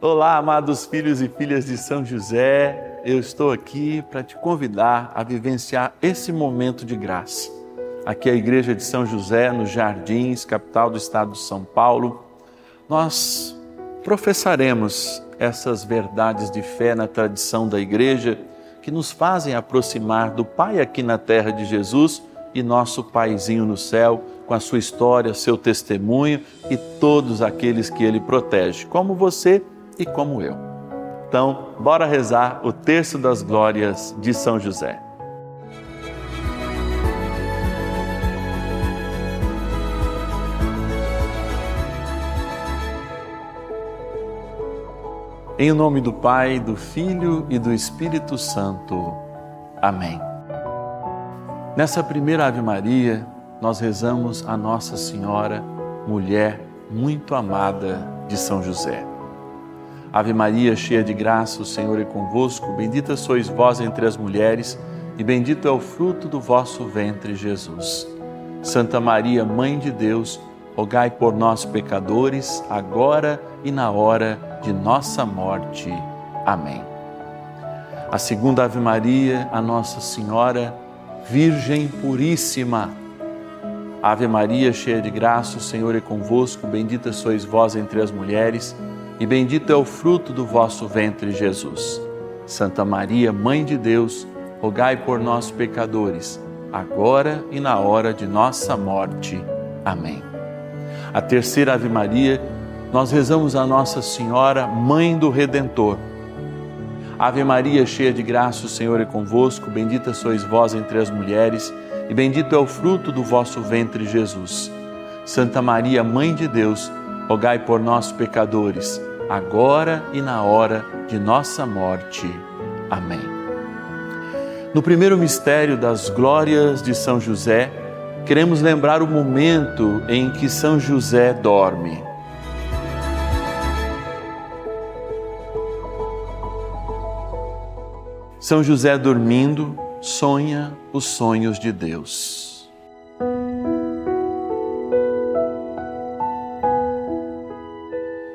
Olá, amados filhos e filhas de São José. Eu estou aqui para te convidar a vivenciar esse momento de graça. Aqui é a Igreja de São José, nos Jardins, capital do estado de São Paulo. Nós professaremos essas verdades de fé na tradição da Igreja que nos fazem aproximar do Pai aqui na terra de Jesus e nosso Paizinho no céu, com a sua história, seu testemunho e todos aqueles que ele protege, como você e como eu. Então, bora rezar o terço das glórias de São José. Em nome do Pai, do Filho e do Espírito Santo. Amém. Nessa primeira Ave Maria, nós rezamos a Nossa Senhora, mulher muito amada de São José. Ave Maria, cheia de graça, o Senhor é convosco. Bendita sois vós entre as mulheres, e bendito é o fruto do vosso ventre, Jesus. Santa Maria, Mãe de Deus, rogai por nós, pecadores, agora e na hora de nossa morte. Amém. A segunda Ave Maria, a Nossa Senhora, Virgem Puríssima. Ave Maria, cheia de graça, o Senhor é convosco. Bendita sois vós entre as mulheres e bendito é o fruto do vosso ventre, Jesus. Santa Maria, Mãe de Deus, rogai por nós, pecadores, agora e na hora de nossa morte. Amém. A terceira Ave Maria, nós rezamos a Nossa Senhora, Mãe do Redentor. Ave Maria, cheia de graça, o Senhor é convosco, bendita sois vós entre as mulheres, e bendito é o fruto do vosso ventre, Jesus. Santa Maria, Mãe de Deus, rogai por nós, pecadores, agora e na hora de nossa morte. Amém. No primeiro mistério das glórias de São José, queremos lembrar o momento em que São José dorme. São José dormindo sonha os sonhos de Deus.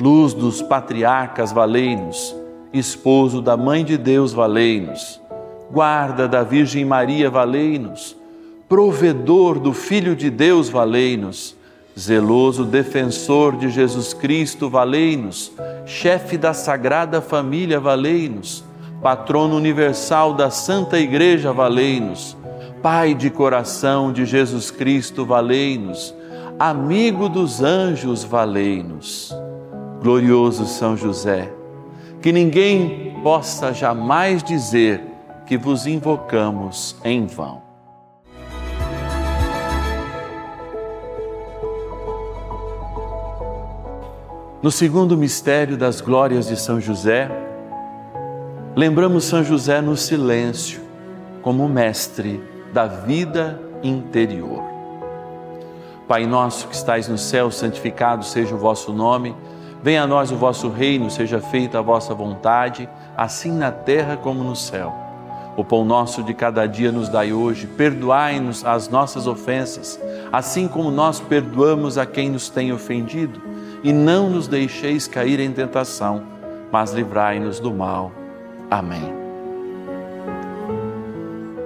luz dos patriarcas, valei-nos, esposo da Mãe de Deus, valei-nos, guarda da Virgem Maria, valei-nos, provedor do Filho de Deus, valei-nos, zeloso defensor de Jesus Cristo, valei-nos, chefe da Sagrada Família, valei-nos, patrono universal da Santa Igreja, valei-nos, Pai de coração de Jesus Cristo, valei-nos, amigo dos anjos, valei-nos glorioso São José, que ninguém possa jamais dizer que vos invocamos em vão. No segundo mistério das glórias de São José, lembramos São José no silêncio, como mestre da vida interior. Pai nosso que estais no céu, santificado seja o vosso nome. Venha a nós o vosso reino, seja feita a vossa vontade, assim na terra como no céu. O pão nosso de cada dia nos dai hoje, perdoai-nos as nossas ofensas, assim como nós perdoamos a quem nos tem ofendido, e não nos deixeis cair em tentação, mas livrai-nos do mal. Amém.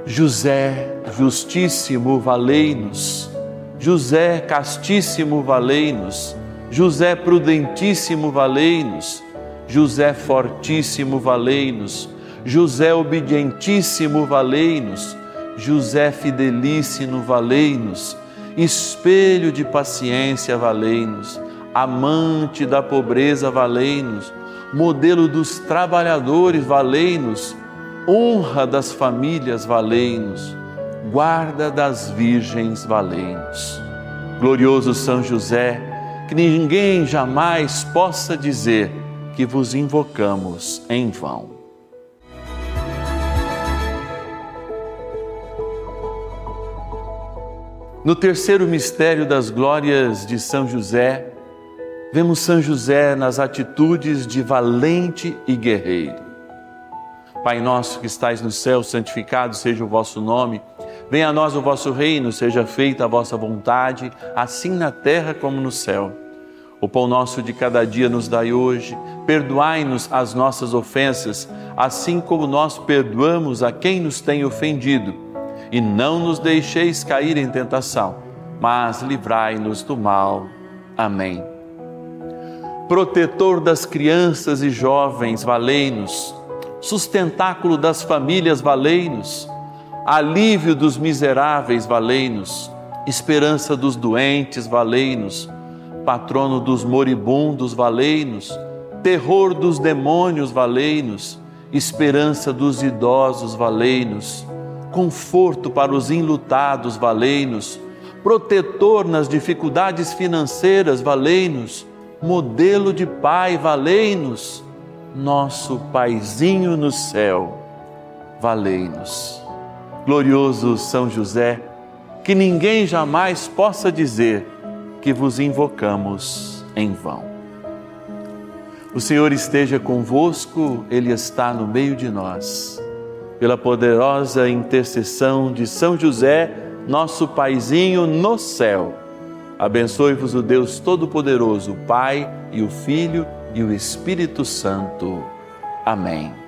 José, justíssimo, valei-nos. José, castíssimo, valei-nos. José prudentíssimo, valei-nos. José fortíssimo, valei-nos. José obedientíssimo, valei-nos. José fidelíssimo, valei-nos. Espelho de paciência, valei-nos. Amante da pobreza, valei-nos. Modelo dos trabalhadores, valei-nos. Honra das famílias, valei-nos. Guarda das virgens, valei-nos. Glorioso São José, que ninguém jamais possa dizer que vos invocamos em vão. No terceiro mistério das glórias de São José, vemos São José nas atitudes de valente e guerreiro. Pai nosso que estais no céu, santificado seja o vosso nome. Venha a nós o vosso reino, seja feita a vossa vontade, assim na terra como no céu. O pão nosso de cada dia nos dai hoje. Perdoai-nos as nossas ofensas, assim como nós perdoamos a quem nos tem ofendido. E não nos deixeis cair em tentação, mas livrai-nos do mal. Amém. Protetor das crianças e jovens, valei-nos. Sustentáculo das famílias, valei-nos. Alívio dos miseráveis, valei-nos. Esperança dos doentes, valei-nos patrono dos moribundos, valei-nos, terror dos demônios, valei-nos, esperança dos idosos, valei-nos, conforto para os enlutados, valei-nos, protetor nas dificuldades financeiras, valei-nos, modelo de pai, valei-nos, nosso paizinho no céu, valei-nos. Glorioso São José, que ninguém jamais possa dizer que vos invocamos em vão. O Senhor esteja convosco, Ele está no meio de nós. Pela poderosa intercessão de São José, nosso paizinho no céu. Abençoe-vos o Deus Todo-Poderoso, o Pai e o Filho e o Espírito Santo. Amém.